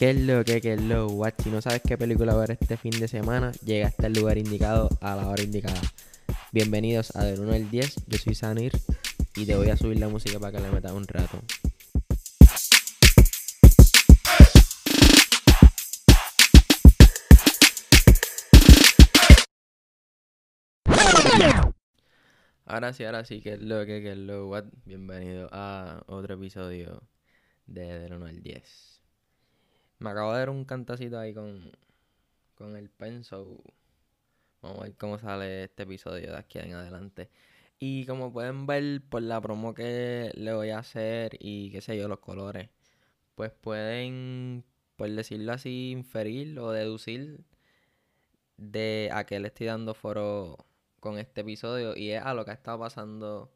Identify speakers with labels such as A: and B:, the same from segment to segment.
A: ¿Qué es lo que, qué es lo what? Si no sabes qué película ver este fin de semana, llega hasta el lugar indicado a la hora indicada. Bienvenidos a Del 1 al 10, yo soy Sanir y te voy a subir la música para que le metas un rato. Ahora sí, ahora sí, que es lo que, que es lo what. Bienvenido a otro episodio de Del 1 al 10. Me acabo de dar un cantacito ahí con, con el penso. Vamos a ver cómo sale este episodio de aquí en adelante. Y como pueden ver por la promo que le voy a hacer y qué sé yo, los colores, pues pueden, por decirlo así, inferir o deducir de a qué le estoy dando foro con este episodio y es a lo que ha estado pasando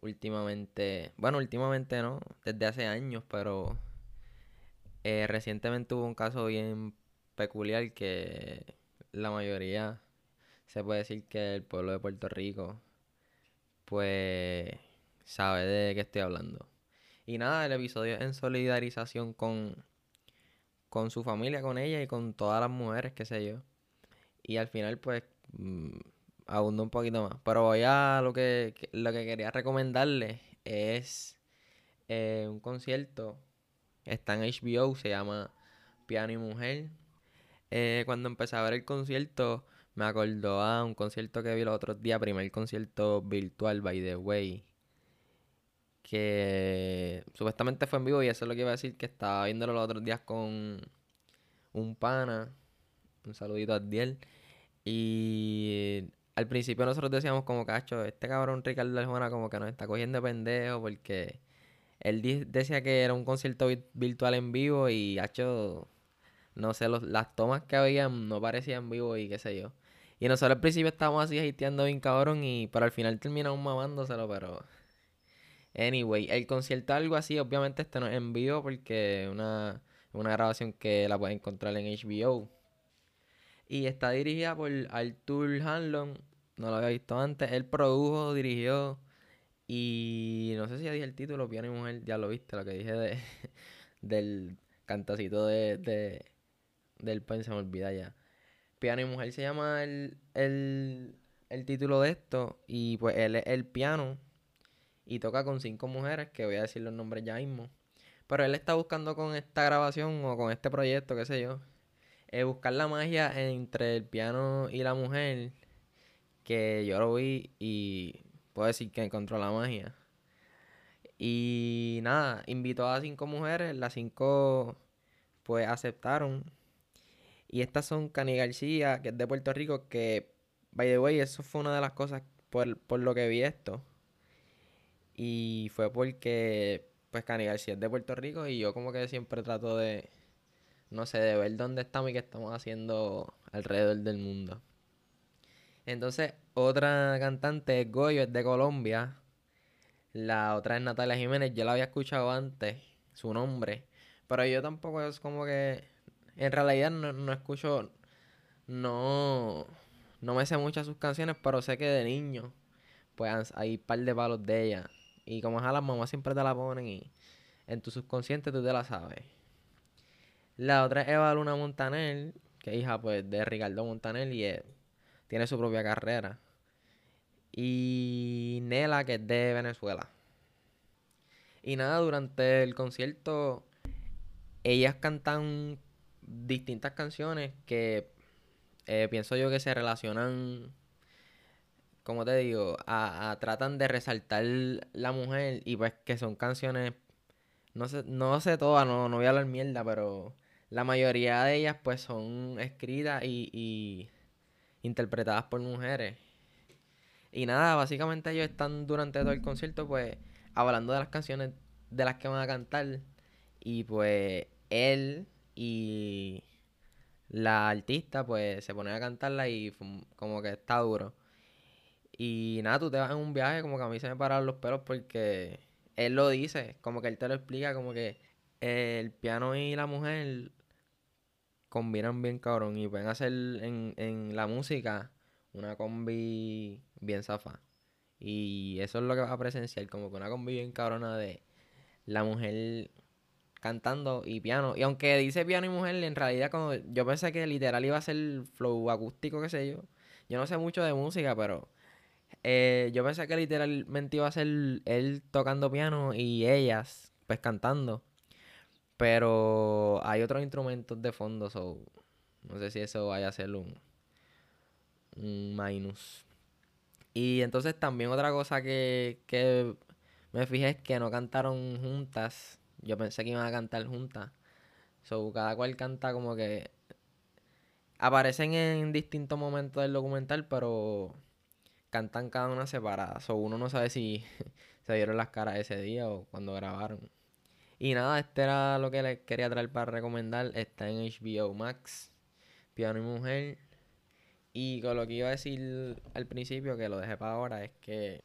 A: últimamente. Bueno, últimamente no, desde hace años, pero eh, recientemente hubo un caso bien peculiar que la mayoría se puede decir que el pueblo de Puerto Rico pues sabe de qué estoy hablando. Y nada, el episodio es en solidarización con, con su familia, con ella y con todas las mujeres, qué sé yo. Y al final pues mm, abundo un poquito más. Pero voy a lo que, lo que quería recomendarles es eh, un concierto. Está en HBO, se llama Piano y Mujer. Eh, cuando empecé a ver el concierto, me acordó a un concierto que vi los otros días, primer concierto virtual, by the way. Que supuestamente fue en vivo y eso es lo que iba a decir, que estaba viéndolo los otros días con un pana. Un saludito a Diel. Y al principio nosotros decíamos como cacho, este cabrón Ricardo Arjona como que nos está cogiendo de pendejo porque él decía que era un concierto vi- virtual en vivo y hacho, no sé, las tomas que habían no parecían vivo y qué sé yo. Y nosotros al principio estábamos así hateando bien cabrón y pero al final terminamos mamándoselo, pero anyway, el concierto algo así, obviamente este no es en vivo porque una, una grabación que la puedes encontrar en HBO. Y está dirigida por Arthur Hanlon. No lo había visto antes. Él produjo, dirigió. Y no sé si ya dije el título, Piano y Mujer. Ya lo viste, lo que dije de, del cantacito de, de, del pen, se me olvida ya. Piano y Mujer se llama el, el, el título de esto. Y pues él es el piano. Y toca con cinco mujeres, que voy a decir los nombres ya mismo. Pero él está buscando con esta grabación o con este proyecto, qué sé yo eh, buscar la magia entre el piano y la mujer, que yo lo vi y puedo decir que encontró la magia. Y nada, invitó a cinco mujeres, las cinco pues aceptaron. Y estas son Cani García, que es de Puerto Rico, que, by the way, eso fue una de las cosas por, por lo que vi esto. Y fue porque, pues, Cani García es de Puerto Rico y yo como que siempre trato de, no sé, de ver dónde estamos y qué estamos haciendo alrededor del mundo. Entonces, otra cantante es Goyo, es de Colombia. La otra es Natalia Jiménez, yo la había escuchado antes, su nombre. Pero yo tampoco es como que, en realidad no, no escucho, no, no me sé muchas sus canciones, pero sé que de niño, pues hay un par de palos de ella. Y como es a las mamás siempre te la ponen y en tu subconsciente tú te la sabes. La otra es Eva Luna Montaner, que es hija pues de Ricardo Montaner y eh, tiene su propia carrera. Y Nela, que es de Venezuela. Y nada, durante el concierto ellas cantan distintas canciones que eh, pienso yo que se relacionan, como te digo, a, tratan de resaltar la mujer y pues que son canciones, no sé, no sé todas, no, no voy a hablar mierda, pero la mayoría de ellas pues son escritas y interpretadas por mujeres. Y nada, básicamente ellos están durante todo el concierto pues hablando de las canciones de las que van a cantar. Y pues él y la artista pues se ponen a cantarla y como que está duro. Y nada, tú te vas en un viaje como que a mí se me pararon los pelos porque él lo dice, como que él te lo explica, como que el piano y la mujer combinan bien cabrón y pueden hacer en, en la música una combi bien zafa. Y eso es lo que vas a presenciar, como que una combi bien cabrona de la mujer cantando y piano. Y aunque dice piano y mujer, en realidad como yo pensé que literal iba a ser flow acústico, qué sé yo. Yo no sé mucho de música, pero eh, yo pensé que literalmente iba a ser él tocando piano y ellas pues cantando. Pero hay otros instrumentos de fondo, so no sé si eso vaya a ser un, un minus. Y entonces también otra cosa que, que me fijé es que no cantaron juntas. Yo pensé que iban a cantar juntas. So, cada cual canta como que aparecen en distintos momentos del documental, pero cantan cada una separada. So, uno no sabe si se dieron las caras ese día o cuando grabaron. Y nada, este era lo que les quería traer para recomendar. Está en HBO Max, Piano y Mujer. Y con lo que iba a decir al principio, que lo dejé para ahora, es que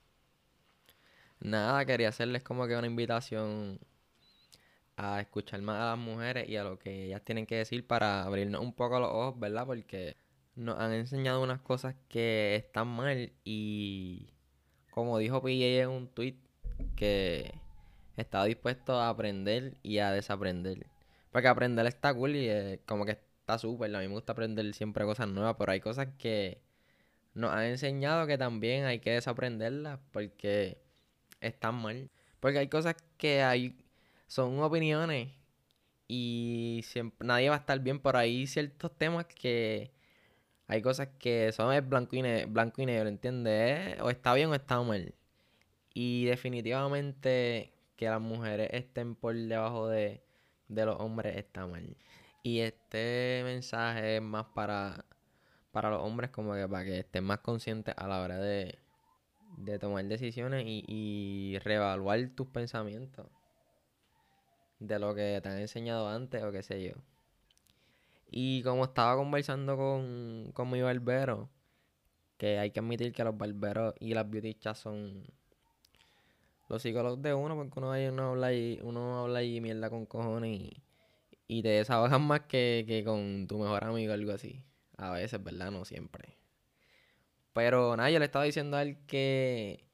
A: nada, quería hacerles como que una invitación a escuchar más a las mujeres y a lo que ellas tienen que decir para abrirnos un poco los ojos, ¿verdad? Porque nos han enseñado unas cosas que están mal y como dijo PJ en un tweet que estaba dispuesto a aprender y a desaprender. Porque aprender está cool y como que está súper. A mí me gusta aprender siempre cosas nuevas, pero hay cosas que nos han enseñado que también hay que desaprenderlas porque están mal. Porque hay cosas que hay son opiniones y siempre, nadie va a estar bien, por ahí ciertos temas que hay cosas que son blanco y, negro, blanco y negro, ¿entiendes? O está bien o está mal. Y definitivamente que las mujeres estén por debajo de, de los hombres está mal. Y este mensaje es más para, para los hombres como que para que estén más conscientes a la hora de, de tomar decisiones y, y reevaluar tus pensamientos de lo que te han enseñado antes o qué sé yo. Y como estaba conversando con, con mi barbero, que hay que admitir que los barberos y las beautistas son los psicólogos de uno, porque uno, uno habla y uno habla y mierda con cojones y, y te desahogan más que, que con tu mejor amigo o algo así. A veces, ¿verdad? No siempre. Pero nada, yo le estaba diciendo a él que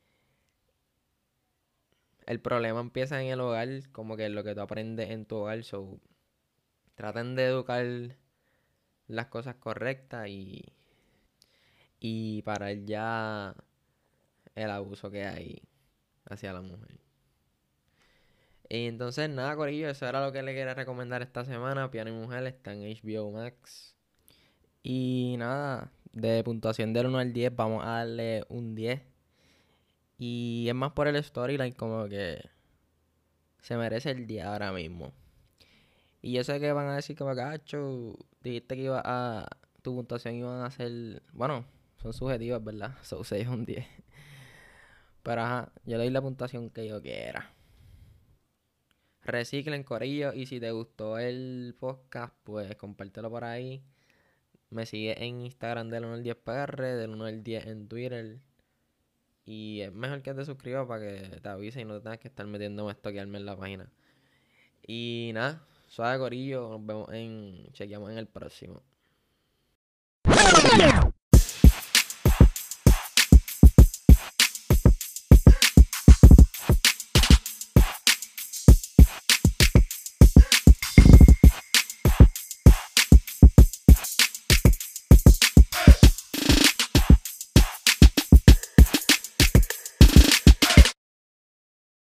A: el problema empieza en el hogar, como que lo que tú aprendes en tu hogar. So, traten de educar las cosas correctas y, y para ya el abuso que hay hacia la mujer. Y entonces, nada, Corillo, eso era lo que le quería recomendar esta semana. Piano y Mujer está en HBO Max. Y nada, de puntuación del 1 al 10, vamos a darle un 10. Y es más por el storyline, como que se merece el 10 ahora mismo. Y yo sé que van a decir que gacho, dijiste que iba a. Tu puntuación iban a ser. Bueno, son subjetivas, ¿verdad? So 6 un 10. Pero ajá, yo le doy la puntuación que yo quiera. Reciclen, Corillo. Y si te gustó el podcast, pues compártelo por ahí. Me sigue en Instagram del 1 al 10 PR, del 1 al 10 en Twitter. Y es mejor que te suscribas para que te avise y no tengas que estar metiendo a estoquearme en la página. Y nada, suave Corillo. Nos vemos en. Chequeamos en el próximo.